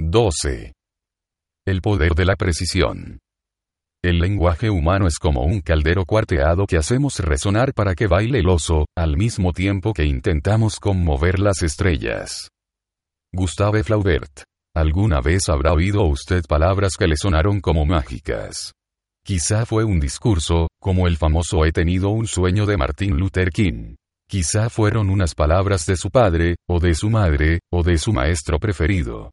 12. El poder de la precisión. El lenguaje humano es como un caldero cuarteado que hacemos resonar para que baile el oso, al mismo tiempo que intentamos conmover las estrellas. Gustave Flaubert. ¿Alguna vez habrá oído usted palabras que le sonaron como mágicas? Quizá fue un discurso, como el famoso He tenido un sueño de Martin Luther King. Quizá fueron unas palabras de su padre, o de su madre, o de su maestro preferido.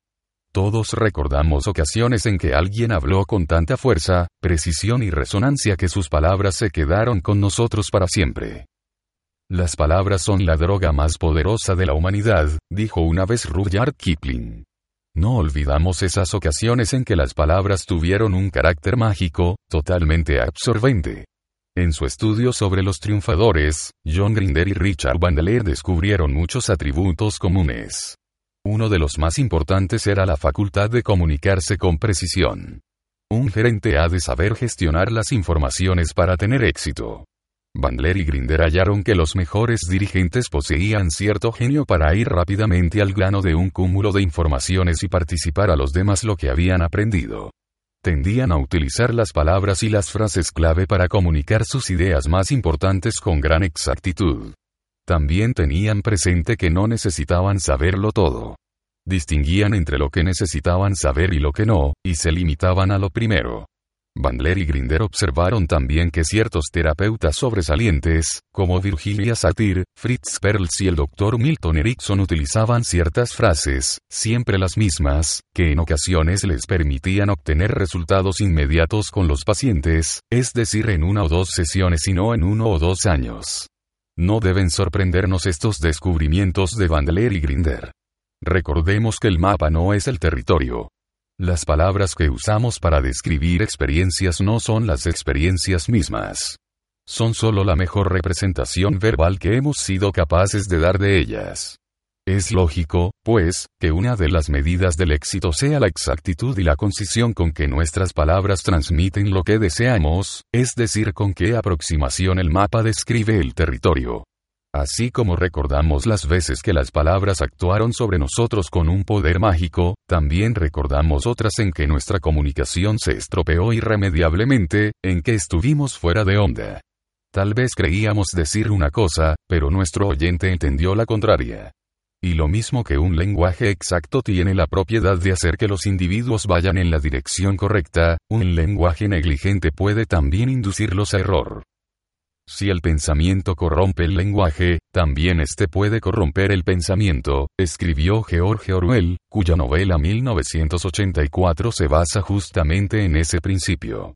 Todos recordamos ocasiones en que alguien habló con tanta fuerza, precisión y resonancia que sus palabras se quedaron con nosotros para siempre. Las palabras son la droga más poderosa de la humanidad, dijo una vez Rudyard Kipling. No olvidamos esas ocasiones en que las palabras tuvieron un carácter mágico, totalmente absorbente. En su estudio sobre los triunfadores, John Grinder y Richard Bandler descubrieron muchos atributos comunes. Uno de los más importantes era la facultad de comunicarse con precisión. Un gerente ha de saber gestionar las informaciones para tener éxito. Bandler y Grinder hallaron que los mejores dirigentes poseían cierto genio para ir rápidamente al grano de un cúmulo de informaciones y participar a los demás lo que habían aprendido. Tendían a utilizar las palabras y las frases clave para comunicar sus ideas más importantes con gran exactitud. También tenían presente que no necesitaban saberlo todo. Distinguían entre lo que necesitaban saber y lo que no, y se limitaban a lo primero. Bandler y Grinder observaron también que ciertos terapeutas sobresalientes, como Virginia Satir, Fritz Perls y el Dr. Milton Erickson utilizaban ciertas frases, siempre las mismas, que en ocasiones les permitían obtener resultados inmediatos con los pacientes, es decir, en una o dos sesiones y no en uno o dos años. No deben sorprendernos estos descubrimientos de Bandler y Grinder. Recordemos que el mapa no es el territorio. Las palabras que usamos para describir experiencias no son las experiencias mismas. Son solo la mejor representación verbal que hemos sido capaces de dar de ellas. Es lógico, pues, que una de las medidas del éxito sea la exactitud y la concisión con que nuestras palabras transmiten lo que deseamos, es decir, con qué aproximación el mapa describe el territorio. Así como recordamos las veces que las palabras actuaron sobre nosotros con un poder mágico, también recordamos otras en que nuestra comunicación se estropeó irremediablemente, en que estuvimos fuera de onda. Tal vez creíamos decir una cosa, pero nuestro oyente entendió la contraria. Y lo mismo que un lenguaje exacto tiene la propiedad de hacer que los individuos vayan en la dirección correcta, un lenguaje negligente puede también inducirlos a error. Si el pensamiento corrompe el lenguaje, también éste puede corromper el pensamiento, escribió George Orwell, cuya novela 1984 se basa justamente en ese principio.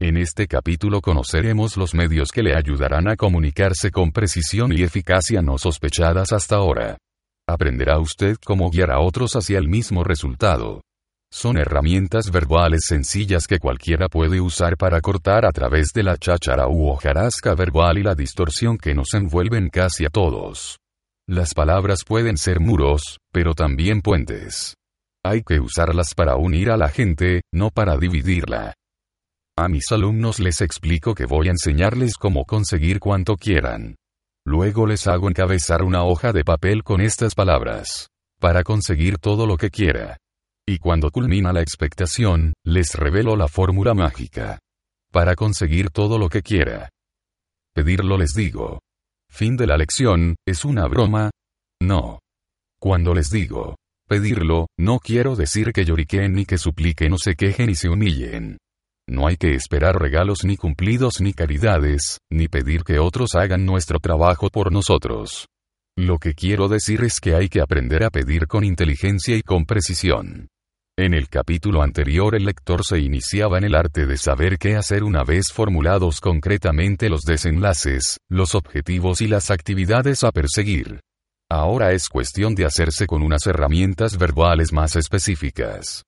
En este capítulo conoceremos los medios que le ayudarán a comunicarse con precisión y eficacia no sospechadas hasta ahora. Aprenderá usted cómo guiar a otros hacia el mismo resultado. Son herramientas verbales sencillas que cualquiera puede usar para cortar a través de la cháchara u hojarasca verbal y la distorsión que nos envuelven casi a todos. Las palabras pueden ser muros, pero también puentes. Hay que usarlas para unir a la gente, no para dividirla. A mis alumnos les explico que voy a enseñarles cómo conseguir cuanto quieran. Luego les hago encabezar una hoja de papel con estas palabras. Para conseguir todo lo que quiera. Y cuando culmina la expectación, les revelo la fórmula mágica. Para conseguir todo lo que quiera. Pedirlo les digo. Fin de la lección, ¿es una broma? No. Cuando les digo, pedirlo, no quiero decir que lloriquen ni que supliquen o se quejen y se humillen. No hay que esperar regalos ni cumplidos ni caridades, ni pedir que otros hagan nuestro trabajo por nosotros. Lo que quiero decir es que hay que aprender a pedir con inteligencia y con precisión. En el capítulo anterior el lector se iniciaba en el arte de saber qué hacer una vez formulados concretamente los desenlaces, los objetivos y las actividades a perseguir. Ahora es cuestión de hacerse con unas herramientas verbales más específicas.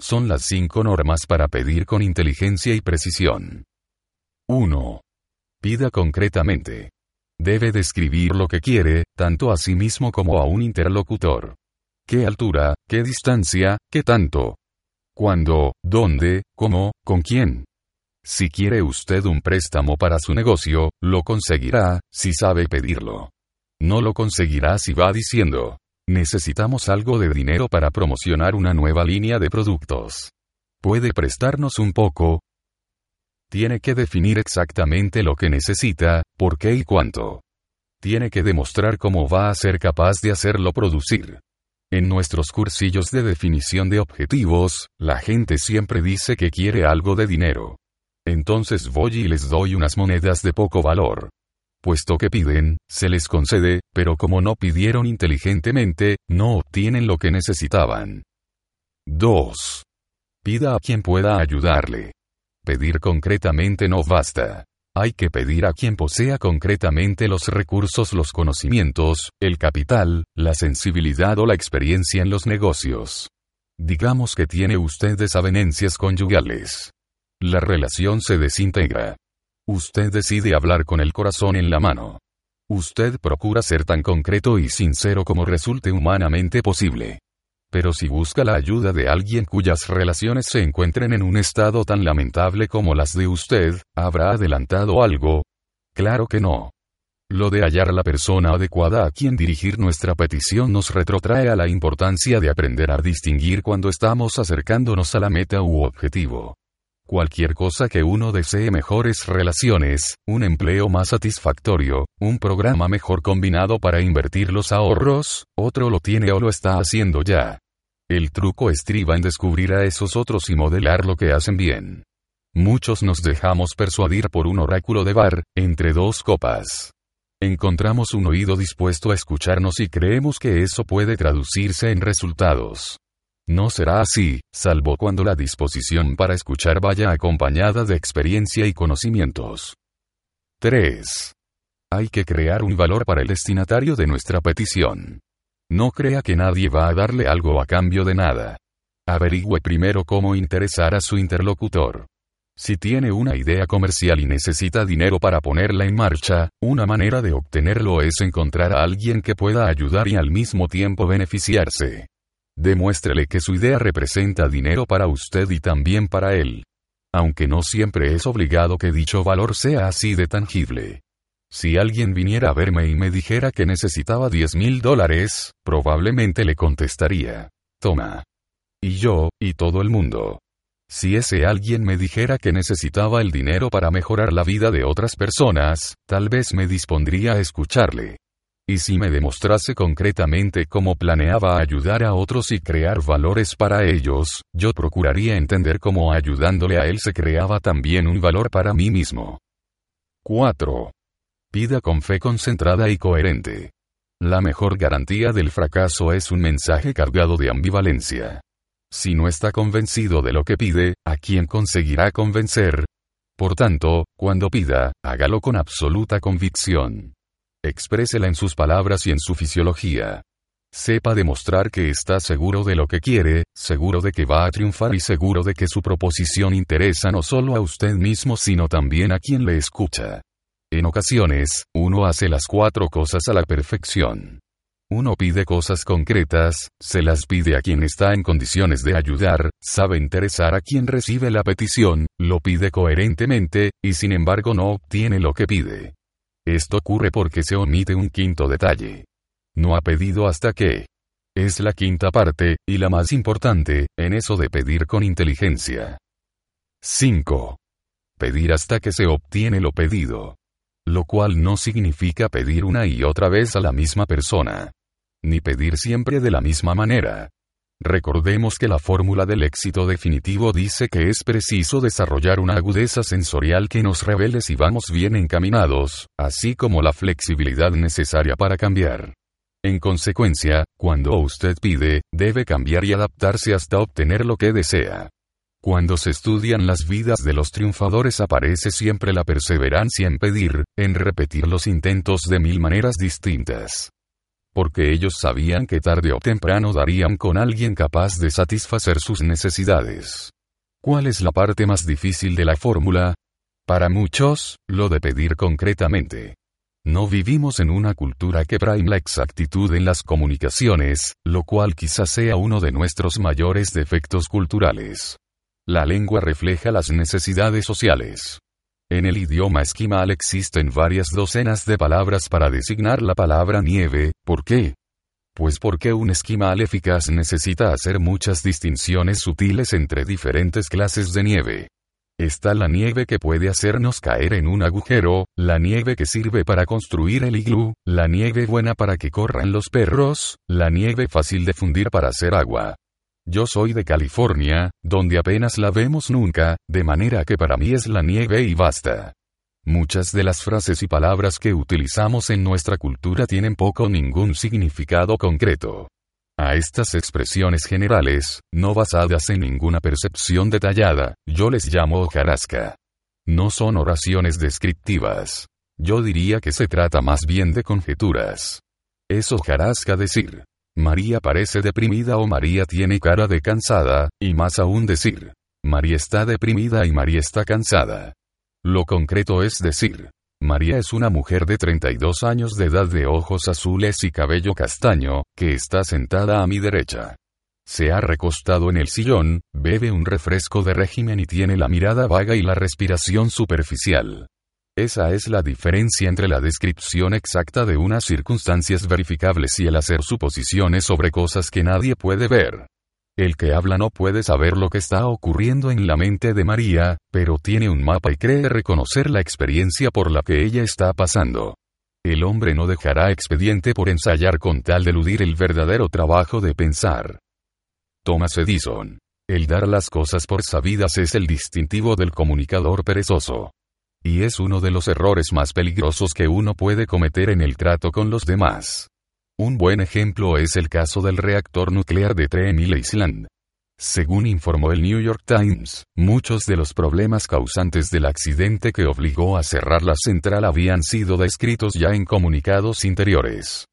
Son las cinco normas para pedir con inteligencia y precisión. 1. Pida concretamente. Debe describir lo que quiere, tanto a sí mismo como a un interlocutor. ¿Qué altura, qué distancia, qué tanto? ¿Cuándo, dónde, cómo, con quién? Si quiere usted un préstamo para su negocio, lo conseguirá, si sabe pedirlo. No lo conseguirá si va diciendo, necesitamos algo de dinero para promocionar una nueva línea de productos. ¿Puede prestarnos un poco? Tiene que definir exactamente lo que necesita, por qué y cuánto. Tiene que demostrar cómo va a ser capaz de hacerlo producir. En nuestros cursillos de definición de objetivos, la gente siempre dice que quiere algo de dinero. Entonces voy y les doy unas monedas de poco valor puesto que piden, se les concede, pero como no pidieron inteligentemente, no obtienen lo que necesitaban. 2. Pida a quien pueda ayudarle. Pedir concretamente no basta. Hay que pedir a quien posea concretamente los recursos, los conocimientos, el capital, la sensibilidad o la experiencia en los negocios. Digamos que tiene usted desavenencias conyugales. La relación se desintegra. Usted decide hablar con el corazón en la mano. Usted procura ser tan concreto y sincero como resulte humanamente posible. Pero si busca la ayuda de alguien cuyas relaciones se encuentren en un estado tan lamentable como las de usted, ¿habrá adelantado algo? Claro que no. Lo de hallar la persona adecuada a quien dirigir nuestra petición nos retrotrae a la importancia de aprender a distinguir cuando estamos acercándonos a la meta u objetivo. Cualquier cosa que uno desee mejores relaciones, un empleo más satisfactorio, un programa mejor combinado para invertir los ahorros, otro lo tiene o lo está haciendo ya. El truco estriba en descubrir a esos otros y modelar lo que hacen bien. Muchos nos dejamos persuadir por un oráculo de bar, entre dos copas. Encontramos un oído dispuesto a escucharnos y creemos que eso puede traducirse en resultados. No será así, salvo cuando la disposición para escuchar vaya acompañada de experiencia y conocimientos. 3. Hay que crear un valor para el destinatario de nuestra petición. No crea que nadie va a darle algo a cambio de nada. Averigüe primero cómo interesar a su interlocutor. Si tiene una idea comercial y necesita dinero para ponerla en marcha, una manera de obtenerlo es encontrar a alguien que pueda ayudar y al mismo tiempo beneficiarse. Demuéstrele que su idea representa dinero para usted y también para él. Aunque no siempre es obligado que dicho valor sea así de tangible. Si alguien viniera a verme y me dijera que necesitaba 10 mil dólares, probablemente le contestaría. Toma. Y yo, y todo el mundo. Si ese alguien me dijera que necesitaba el dinero para mejorar la vida de otras personas, tal vez me dispondría a escucharle. Y si me demostrase concretamente cómo planeaba ayudar a otros y crear valores para ellos, yo procuraría entender cómo ayudándole a él se creaba también un valor para mí mismo. 4. Pida con fe concentrada y coherente. La mejor garantía del fracaso es un mensaje cargado de ambivalencia. Si no está convencido de lo que pide, ¿a quién conseguirá convencer? Por tanto, cuando pida, hágalo con absoluta convicción. Exprésela en sus palabras y en su fisiología. Sepa demostrar que está seguro de lo que quiere, seguro de que va a triunfar y seguro de que su proposición interesa no solo a usted mismo sino también a quien le escucha. En ocasiones, uno hace las cuatro cosas a la perfección. Uno pide cosas concretas, se las pide a quien está en condiciones de ayudar, sabe interesar a quien recibe la petición, lo pide coherentemente, y sin embargo no obtiene lo que pide. Esto ocurre porque se omite un quinto detalle. No ha pedido hasta que. Es la quinta parte, y la más importante, en eso de pedir con inteligencia. 5. Pedir hasta que se obtiene lo pedido. Lo cual no significa pedir una y otra vez a la misma persona. Ni pedir siempre de la misma manera. Recordemos que la fórmula del éxito definitivo dice que es preciso desarrollar una agudeza sensorial que nos revele si vamos bien encaminados, así como la flexibilidad necesaria para cambiar. En consecuencia, cuando usted pide, debe cambiar y adaptarse hasta obtener lo que desea. Cuando se estudian las vidas de los triunfadores aparece siempre la perseverancia en pedir, en repetir los intentos de mil maneras distintas. Porque ellos sabían que tarde o temprano darían con alguien capaz de satisfacer sus necesidades. ¿Cuál es la parte más difícil de la fórmula? Para muchos, lo de pedir concretamente. No vivimos en una cultura que prime la exactitud en las comunicaciones, lo cual quizás sea uno de nuestros mayores defectos culturales. La lengua refleja las necesidades sociales. En el idioma esquimal existen varias docenas de palabras para designar la palabra nieve, ¿por qué? Pues porque un esquimal eficaz necesita hacer muchas distinciones sutiles entre diferentes clases de nieve. Está la nieve que puede hacernos caer en un agujero, la nieve que sirve para construir el iglú, la nieve buena para que corran los perros, la nieve fácil de fundir para hacer agua. Yo soy de California, donde apenas la vemos nunca, de manera que para mí es la nieve y basta. Muchas de las frases y palabras que utilizamos en nuestra cultura tienen poco o ningún significado concreto. A estas expresiones generales, no basadas en ninguna percepción detallada, yo les llamo hojarasca. No son oraciones descriptivas. Yo diría que se trata más bien de conjeturas. Es hojarasca decir, María parece deprimida o María tiene cara de cansada, y más aún decir, María está deprimida y María está cansada. Lo concreto es decir, María es una mujer de 32 años de edad de ojos azules y cabello castaño, que está sentada a mi derecha. Se ha recostado en el sillón, bebe un refresco de régimen y tiene la mirada vaga y la respiración superficial. Esa es la diferencia entre la descripción exacta de unas circunstancias verificables y el hacer suposiciones sobre cosas que nadie puede ver. El que habla no puede saber lo que está ocurriendo en la mente de María, pero tiene un mapa y cree reconocer la experiencia por la que ella está pasando. El hombre no dejará expediente por ensayar con tal de eludir el verdadero trabajo de pensar. Thomas Edison. El dar las cosas por sabidas es el distintivo del comunicador perezoso. Y es uno de los errores más peligrosos que uno puede cometer en el trato con los demás. Un buen ejemplo es el caso del reactor nuclear de Tremil Island. Según informó el New York Times, muchos de los problemas causantes del accidente que obligó a cerrar la central habían sido descritos ya en comunicados interiores.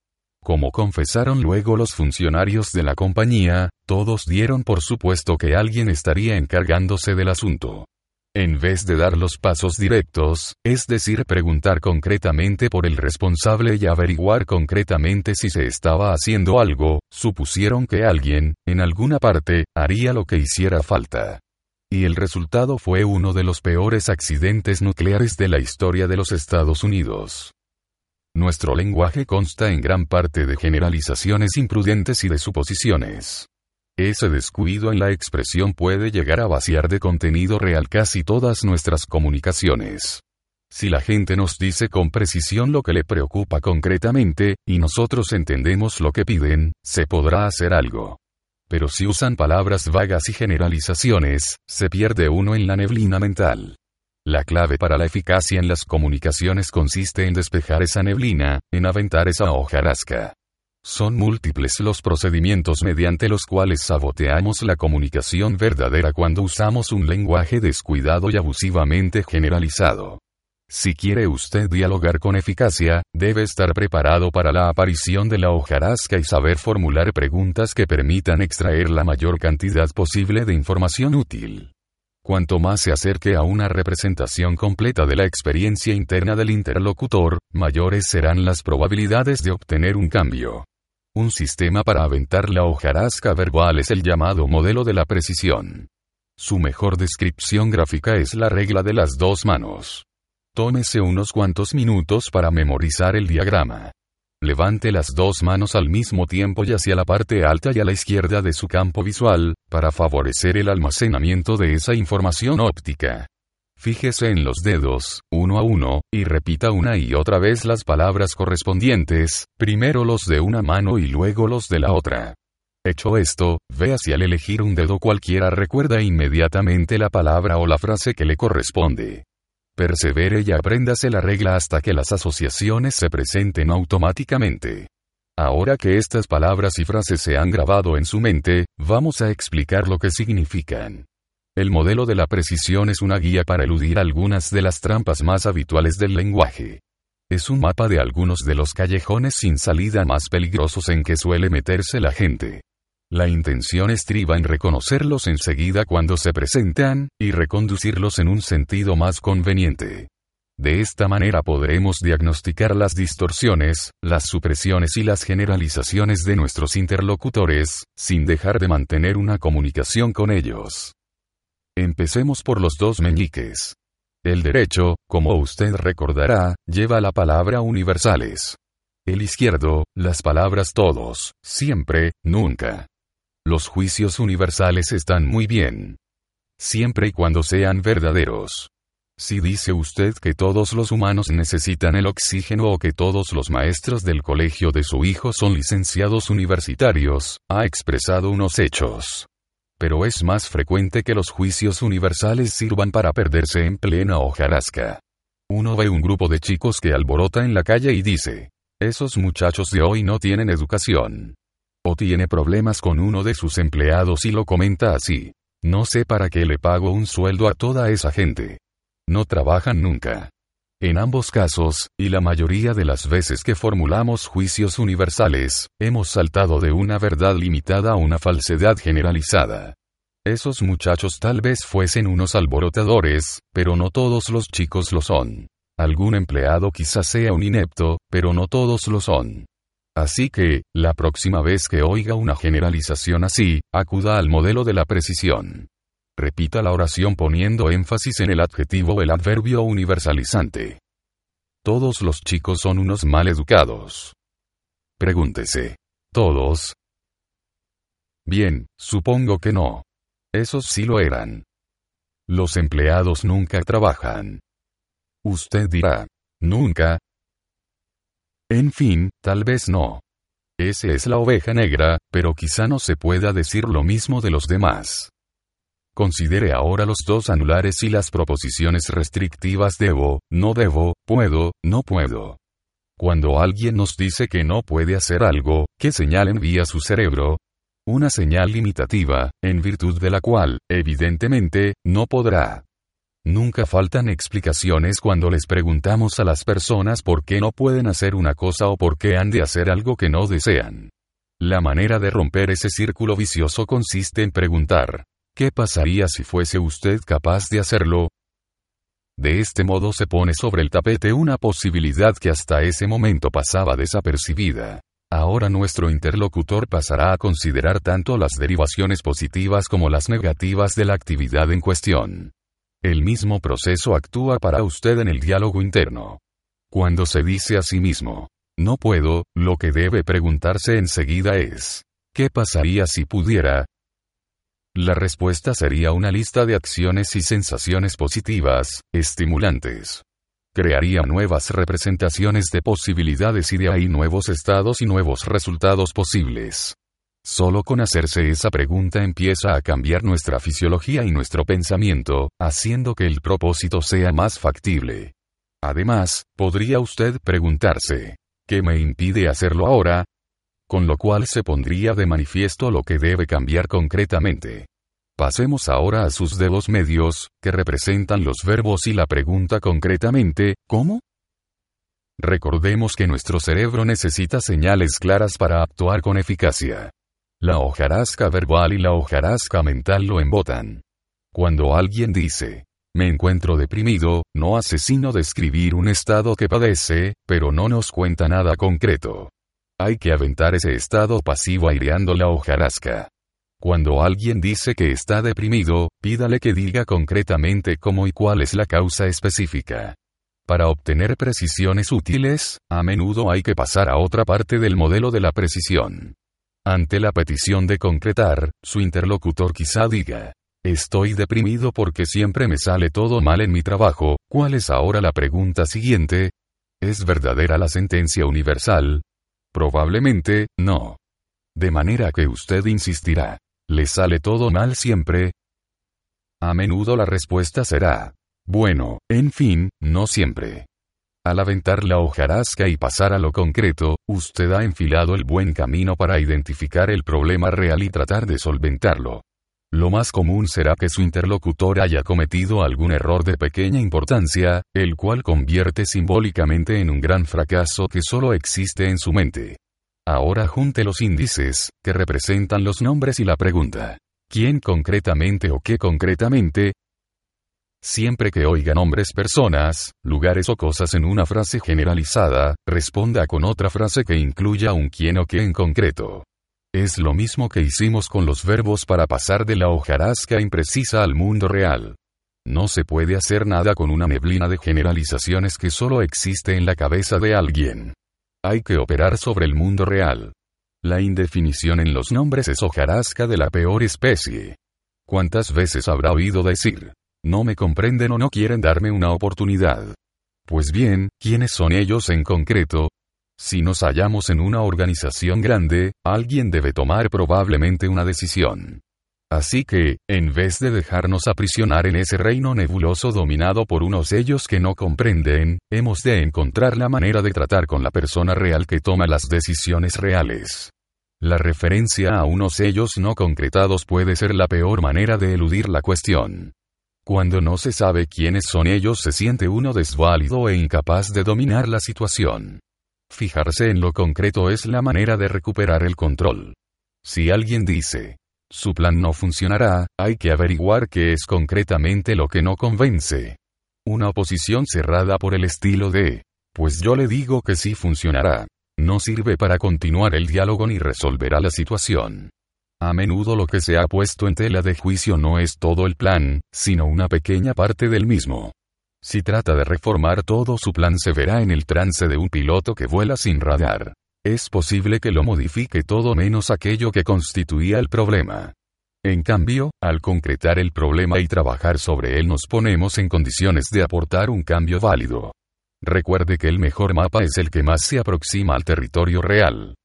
Como confesaron luego los funcionarios de la compañía, todos dieron por supuesto que alguien estaría encargándose del asunto. En vez de dar los pasos directos, es decir, preguntar concretamente por el responsable y averiguar concretamente si se estaba haciendo algo, supusieron que alguien, en alguna parte, haría lo que hiciera falta. Y el resultado fue uno de los peores accidentes nucleares de la historia de los Estados Unidos. Nuestro lenguaje consta en gran parte de generalizaciones imprudentes y de suposiciones. Ese descuido en la expresión puede llegar a vaciar de contenido real casi todas nuestras comunicaciones. Si la gente nos dice con precisión lo que le preocupa concretamente, y nosotros entendemos lo que piden, se podrá hacer algo. Pero si usan palabras vagas y generalizaciones, se pierde uno en la neblina mental. La clave para la eficacia en las comunicaciones consiste en despejar esa neblina, en aventar esa hojarasca. Son múltiples los procedimientos mediante los cuales saboteamos la comunicación verdadera cuando usamos un lenguaje descuidado y abusivamente generalizado. Si quiere usted dialogar con eficacia, debe estar preparado para la aparición de la hojarasca y saber formular preguntas que permitan extraer la mayor cantidad posible de información útil. Cuanto más se acerque a una representación completa de la experiencia interna del interlocutor, mayores serán las probabilidades de obtener un cambio. Un sistema para aventar la hojarasca verbal es el llamado modelo de la precisión. Su mejor descripción gráfica es la regla de las dos manos. Tómese unos cuantos minutos para memorizar el diagrama. Levante las dos manos al mismo tiempo y hacia la parte alta y a la izquierda de su campo visual, para favorecer el almacenamiento de esa información óptica. Fíjese en los dedos, uno a uno, y repita una y otra vez las palabras correspondientes, primero los de una mano y luego los de la otra. Hecho esto, vea si al elegir un dedo cualquiera recuerda inmediatamente la palabra o la frase que le corresponde. Persevere y apréndase la regla hasta que las asociaciones se presenten automáticamente. Ahora que estas palabras y frases se han grabado en su mente, vamos a explicar lo que significan. El modelo de la precisión es una guía para eludir algunas de las trampas más habituales del lenguaje. Es un mapa de algunos de los callejones sin salida más peligrosos en que suele meterse la gente. La intención estriba en reconocerlos enseguida cuando se presentan, y reconducirlos en un sentido más conveniente. De esta manera podremos diagnosticar las distorsiones, las supresiones y las generalizaciones de nuestros interlocutores, sin dejar de mantener una comunicación con ellos. Empecemos por los dos meñiques. El derecho, como usted recordará, lleva la palabra universales. El izquierdo, las palabras todos, siempre, nunca. Los juicios universales están muy bien. Siempre y cuando sean verdaderos. Si dice usted que todos los humanos necesitan el oxígeno o que todos los maestros del colegio de su hijo son licenciados universitarios, ha expresado unos hechos. Pero es más frecuente que los juicios universales sirvan para perderse en plena hojarasca. Uno ve un grupo de chicos que alborota en la calle y dice, esos muchachos de hoy no tienen educación. O tiene problemas con uno de sus empleados y lo comenta así. No sé para qué le pago un sueldo a toda esa gente. No trabajan nunca. En ambos casos, y la mayoría de las veces que formulamos juicios universales, hemos saltado de una verdad limitada a una falsedad generalizada. Esos muchachos tal vez fuesen unos alborotadores, pero no todos los chicos lo son. Algún empleado quizás sea un inepto, pero no todos lo son. Así que, la próxima vez que oiga una generalización así, acuda al modelo de la precisión. Repita la oración poniendo énfasis en el adjetivo o el adverbio universalizante. Todos los chicos son unos mal educados. Pregúntese. ¿Todos? Bien, supongo que no. Esos sí lo eran. Los empleados nunca trabajan. Usted dirá, ¿nunca? En fin, tal vez no. Ese es la oveja negra, pero quizá no se pueda decir lo mismo de los demás. Considere ahora los dos anulares y las proposiciones restrictivas debo, no debo, puedo, no puedo. Cuando alguien nos dice que no puede hacer algo, ¿qué señal envía su cerebro? Una señal limitativa, en virtud de la cual, evidentemente, no podrá. Nunca faltan explicaciones cuando les preguntamos a las personas por qué no pueden hacer una cosa o por qué han de hacer algo que no desean. La manera de romper ese círculo vicioso consiste en preguntar, ¿Qué pasaría si fuese usted capaz de hacerlo? De este modo se pone sobre el tapete una posibilidad que hasta ese momento pasaba desapercibida. Ahora nuestro interlocutor pasará a considerar tanto las derivaciones positivas como las negativas de la actividad en cuestión. El mismo proceso actúa para usted en el diálogo interno. Cuando se dice a sí mismo, no puedo, lo que debe preguntarse enseguida es, ¿qué pasaría si pudiera? La respuesta sería una lista de acciones y sensaciones positivas, estimulantes. Crearía nuevas representaciones de posibilidades y de ahí nuevos estados y nuevos resultados posibles. Solo con hacerse esa pregunta empieza a cambiar nuestra fisiología y nuestro pensamiento, haciendo que el propósito sea más factible. Además, podría usted preguntarse, ¿qué me impide hacerlo ahora? Con lo cual se pondría de manifiesto lo que debe cambiar concretamente. Pasemos ahora a sus dedos medios, que representan los verbos y la pregunta concretamente, ¿cómo? Recordemos que nuestro cerebro necesita señales claras para actuar con eficacia. La hojarasca verbal y la hojarasca mental lo embotan. Cuando alguien dice, me encuentro deprimido, no hace sino describir un estado que padece, pero no nos cuenta nada concreto. Hay que aventar ese estado pasivo aireando la hojarasca. Cuando alguien dice que está deprimido, pídale que diga concretamente cómo y cuál es la causa específica. Para obtener precisiones útiles, a menudo hay que pasar a otra parte del modelo de la precisión. Ante la petición de concretar, su interlocutor quizá diga, Estoy deprimido porque siempre me sale todo mal en mi trabajo, ¿cuál es ahora la pregunta siguiente? ¿Es verdadera la sentencia universal? Probablemente, no. De manera que usted insistirá. ¿Le sale todo mal siempre? A menudo la respuesta será. Bueno, en fin, no siempre. Al aventar la hojarasca y pasar a lo concreto, usted ha enfilado el buen camino para identificar el problema real y tratar de solventarlo. Lo más común será que su interlocutor haya cometido algún error de pequeña importancia, el cual convierte simbólicamente en un gran fracaso que solo existe en su mente. Ahora junte los índices, que representan los nombres y la pregunta. ¿Quién concretamente o qué concretamente? Siempre que oiga nombres personas, lugares o cosas en una frase generalizada, responda con otra frase que incluya un quién o qué en concreto. Es lo mismo que hicimos con los verbos para pasar de la hojarasca imprecisa al mundo real. No se puede hacer nada con una neblina de generalizaciones que solo existe en la cabeza de alguien. Hay que operar sobre el mundo real. La indefinición en los nombres es hojarasca de la peor especie. ¿Cuántas veces habrá oído decir? No me comprenden o no quieren darme una oportunidad. Pues bien, ¿quiénes son ellos en concreto? Si nos hallamos en una organización grande, alguien debe tomar probablemente una decisión. Así que, en vez de dejarnos aprisionar en ese reino nebuloso dominado por unos ellos que no comprenden, hemos de encontrar la manera de tratar con la persona real que toma las decisiones reales. La referencia a unos ellos no concretados puede ser la peor manera de eludir la cuestión. Cuando no se sabe quiénes son ellos se siente uno desválido e incapaz de dominar la situación. Fijarse en lo concreto es la manera de recuperar el control. Si alguien dice, su plan no funcionará, hay que averiguar qué es concretamente lo que no convence. Una oposición cerrada por el estilo de, pues yo le digo que sí funcionará. No sirve para continuar el diálogo ni resolverá la situación. A menudo lo que se ha puesto en tela de juicio no es todo el plan, sino una pequeña parte del mismo. Si trata de reformar todo su plan se verá en el trance de un piloto que vuela sin radar. Es posible que lo modifique todo menos aquello que constituía el problema. En cambio, al concretar el problema y trabajar sobre él nos ponemos en condiciones de aportar un cambio válido. Recuerde que el mejor mapa es el que más se aproxima al territorio real.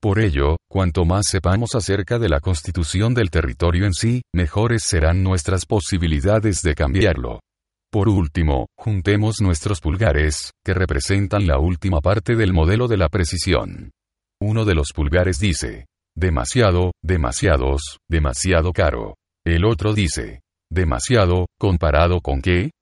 Por ello, cuanto más sepamos acerca de la constitución del territorio en sí, mejores serán nuestras posibilidades de cambiarlo. Por último, juntemos nuestros pulgares, que representan la última parte del modelo de la precisión. Uno de los pulgares dice, demasiado, demasiados, demasiado caro. El otro dice, demasiado, comparado con qué?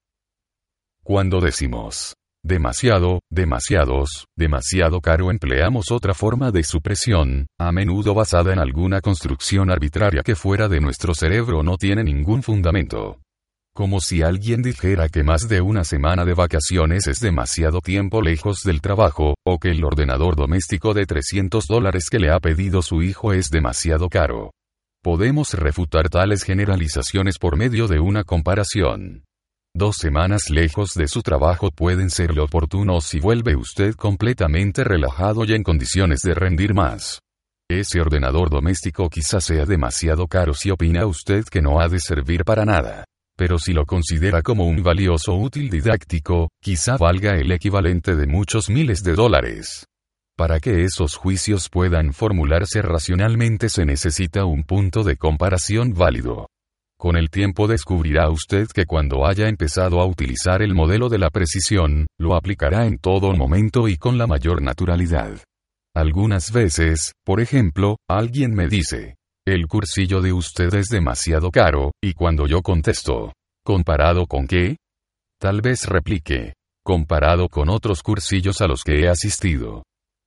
Cuando decimos, demasiado, demasiados, demasiado caro empleamos otra forma de supresión, a menudo basada en alguna construcción arbitraria que fuera de nuestro cerebro no tiene ningún fundamento. Como si alguien dijera que más de una semana de vacaciones es demasiado tiempo lejos del trabajo, o que el ordenador doméstico de 300 dólares que le ha pedido su hijo es demasiado caro. Podemos refutar tales generalizaciones por medio de una comparación. Dos semanas lejos de su trabajo pueden serle oportunos si vuelve usted completamente relajado y en condiciones de rendir más. Ese ordenador doméstico quizás sea demasiado caro si opina usted que no ha de servir para nada pero si lo considera como un valioso útil didáctico, quizá valga el equivalente de muchos miles de dólares. Para que esos juicios puedan formularse racionalmente se necesita un punto de comparación válido. Con el tiempo descubrirá usted que cuando haya empezado a utilizar el modelo de la precisión, lo aplicará en todo momento y con la mayor naturalidad. Algunas veces, por ejemplo, alguien me dice, el cursillo de usted es demasiado caro, y cuando yo contesto, ¿comparado con qué? Tal vez replique, comparado con otros cursillos a los que he asistido.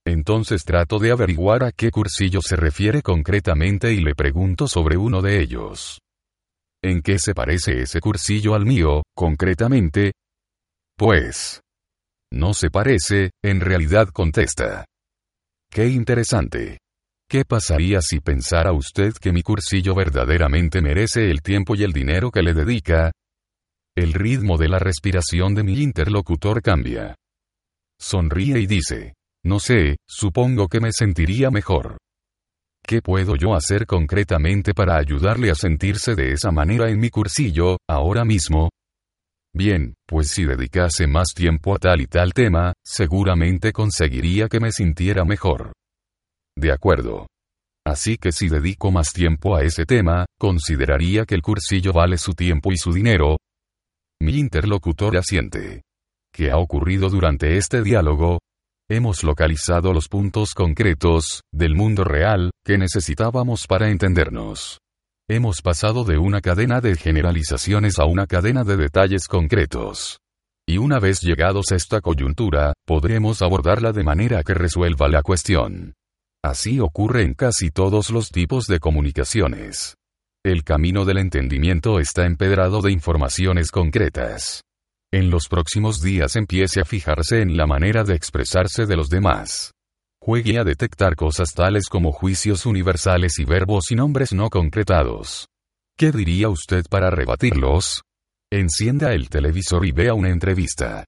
Entonces trato de averiguar a qué cursillo se refiere concretamente y le pregunto sobre uno de ellos. ¿En qué se parece ese cursillo al mío, concretamente? Pues. No se parece, en realidad contesta. Qué interesante. ¿Qué pasaría si pensara usted que mi cursillo verdaderamente merece el tiempo y el dinero que le dedica? El ritmo de la respiración de mi interlocutor cambia. Sonríe y dice, no sé, supongo que me sentiría mejor. ¿Qué puedo yo hacer concretamente para ayudarle a sentirse de esa manera en mi cursillo, ahora mismo? Bien, pues si dedicase más tiempo a tal y tal tema, seguramente conseguiría que me sintiera mejor. De acuerdo. Así que si dedico más tiempo a ese tema, consideraría que el cursillo vale su tiempo y su dinero. Mi interlocutor asiente. ¿Qué ha ocurrido durante este diálogo? Hemos localizado los puntos concretos, del mundo real, que necesitábamos para entendernos. Hemos pasado de una cadena de generalizaciones a una cadena de detalles concretos. Y una vez llegados a esta coyuntura, podremos abordarla de manera que resuelva la cuestión. Así ocurre en casi todos los tipos de comunicaciones. El camino del entendimiento está empedrado de informaciones concretas. En los próximos días empiece a fijarse en la manera de expresarse de los demás. Juegue a detectar cosas tales como juicios universales y verbos y nombres no concretados. ¿Qué diría usted para rebatirlos? Encienda el televisor y vea una entrevista.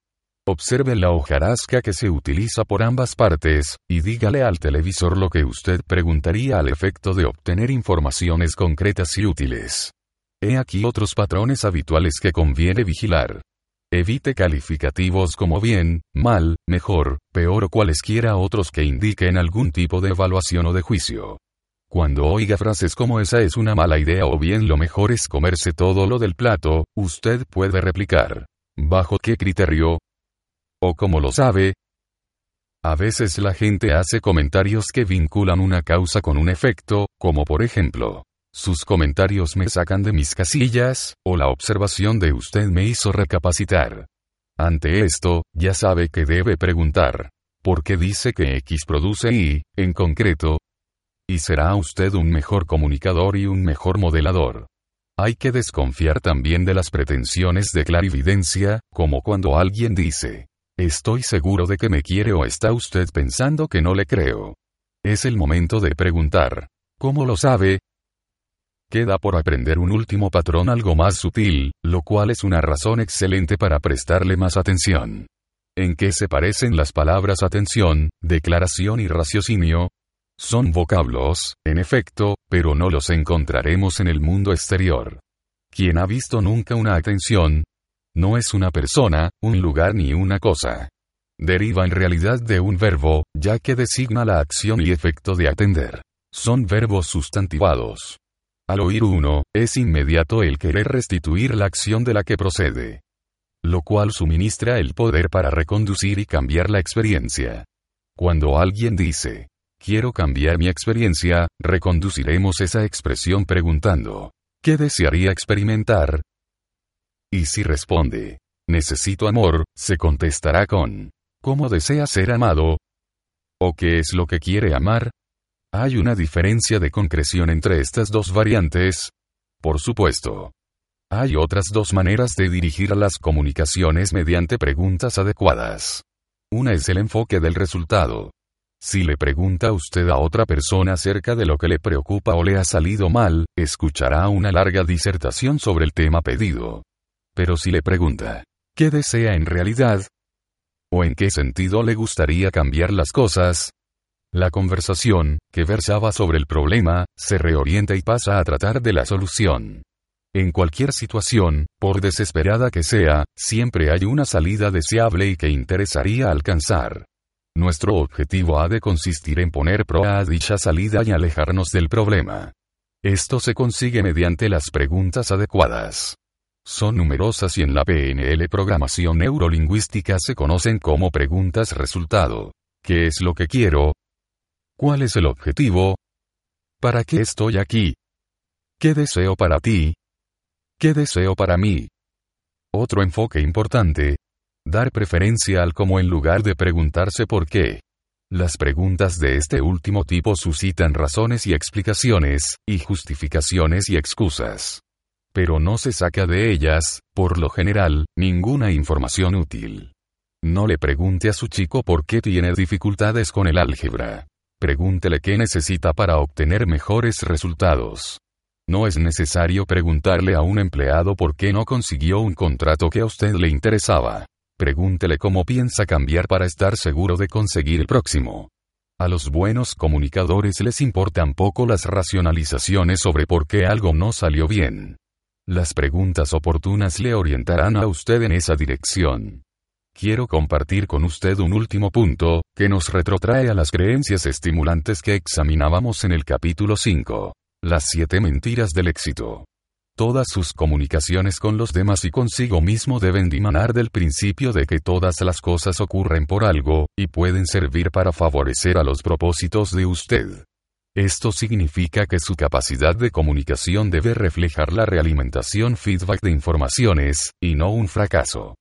Observe la hojarasca que se utiliza por ambas partes, y dígale al televisor lo que usted preguntaría al efecto de obtener informaciones concretas y útiles. He aquí otros patrones habituales que conviene vigilar. Evite calificativos como bien, mal, mejor, peor o cualesquiera otros que indiquen algún tipo de evaluación o de juicio. Cuando oiga frases como esa es una mala idea o bien lo mejor es comerse todo lo del plato, usted puede replicar. ¿Bajo qué criterio? ¿O cómo lo sabe? A veces la gente hace comentarios que vinculan una causa con un efecto, como por ejemplo, sus comentarios me sacan de mis casillas, o la observación de usted me hizo recapacitar. Ante esto, ya sabe que debe preguntar. ¿Por qué dice que X produce Y, en concreto? Y será usted un mejor comunicador y un mejor modelador. Hay que desconfiar también de las pretensiones de clarividencia, como cuando alguien dice, estoy seguro de que me quiere o está usted pensando que no le creo. Es el momento de preguntar, ¿cómo lo sabe? Queda por aprender un último patrón algo más sutil, lo cual es una razón excelente para prestarle más atención. ¿En qué se parecen las palabras atención, declaración y raciocinio? Son vocablos, en efecto, pero no los encontraremos en el mundo exterior. Quien ha visto nunca una atención, no es una persona, un lugar ni una cosa. Deriva en realidad de un verbo, ya que designa la acción y efecto de atender. Son verbos sustantivados. Al oír uno, es inmediato el querer restituir la acción de la que procede. Lo cual suministra el poder para reconducir y cambiar la experiencia. Cuando alguien dice, quiero cambiar mi experiencia, reconduciremos esa expresión preguntando, ¿qué desearía experimentar? Y si responde, necesito amor, se contestará con, ¿cómo desea ser amado? ¿O qué es lo que quiere amar? ¿Hay una diferencia de concreción entre estas dos variantes? Por supuesto. Hay otras dos maneras de dirigir las comunicaciones mediante preguntas adecuadas. Una es el enfoque del resultado. Si le pregunta usted a otra persona acerca de lo que le preocupa o le ha salido mal, escuchará una larga disertación sobre el tema pedido. Pero si le pregunta, ¿qué desea en realidad? ¿O en qué sentido le gustaría cambiar las cosas? La conversación, que versaba sobre el problema, se reorienta y pasa a tratar de la solución. En cualquier situación, por desesperada que sea, siempre hay una salida deseable y que interesaría alcanzar. Nuestro objetivo ha de consistir en poner proa a dicha salida y alejarnos del problema. Esto se consigue mediante las preguntas adecuadas. Son numerosas y en la PNL programación neurolingüística se conocen como preguntas resultado. ¿Qué es lo que quiero? ¿Cuál es el objetivo? ¿Para qué estoy aquí? ¿Qué deseo para ti? ¿Qué deseo para mí? Otro enfoque importante. Dar preferencia al cómo en lugar de preguntarse por qué. Las preguntas de este último tipo suscitan razones y explicaciones, y justificaciones y excusas. Pero no se saca de ellas, por lo general, ninguna información útil. No le pregunte a su chico por qué tiene dificultades con el álgebra. Pregúntele qué necesita para obtener mejores resultados. No es necesario preguntarle a un empleado por qué no consiguió un contrato que a usted le interesaba. Pregúntele cómo piensa cambiar para estar seguro de conseguir el próximo. A los buenos comunicadores les importan poco las racionalizaciones sobre por qué algo no salió bien. Las preguntas oportunas le orientarán a usted en esa dirección. Quiero compartir con usted un último punto, que nos retrotrae a las creencias estimulantes que examinábamos en el capítulo 5. Las siete mentiras del éxito. Todas sus comunicaciones con los demás y consigo mismo deben dimanar del principio de que todas las cosas ocurren por algo, y pueden servir para favorecer a los propósitos de usted. Esto significa que su capacidad de comunicación debe reflejar la realimentación feedback de informaciones, y no un fracaso.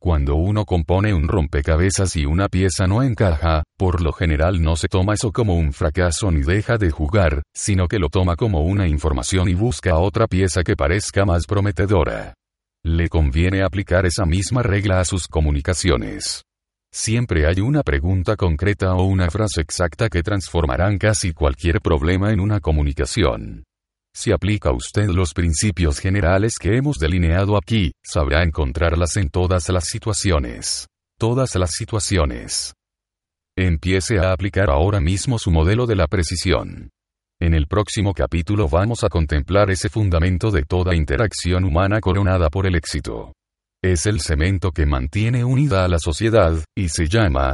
Cuando uno compone un rompecabezas y una pieza no encaja, por lo general no se toma eso como un fracaso ni deja de jugar, sino que lo toma como una información y busca otra pieza que parezca más prometedora. Le conviene aplicar esa misma regla a sus comunicaciones. Siempre hay una pregunta concreta o una frase exacta que transformarán casi cualquier problema en una comunicación. Si aplica usted los principios generales que hemos delineado aquí, sabrá encontrarlas en todas las situaciones. Todas las situaciones. Empiece a aplicar ahora mismo su modelo de la precisión. En el próximo capítulo vamos a contemplar ese fundamento de toda interacción humana coronada por el éxito. Es el cemento que mantiene unida a la sociedad, y se llama,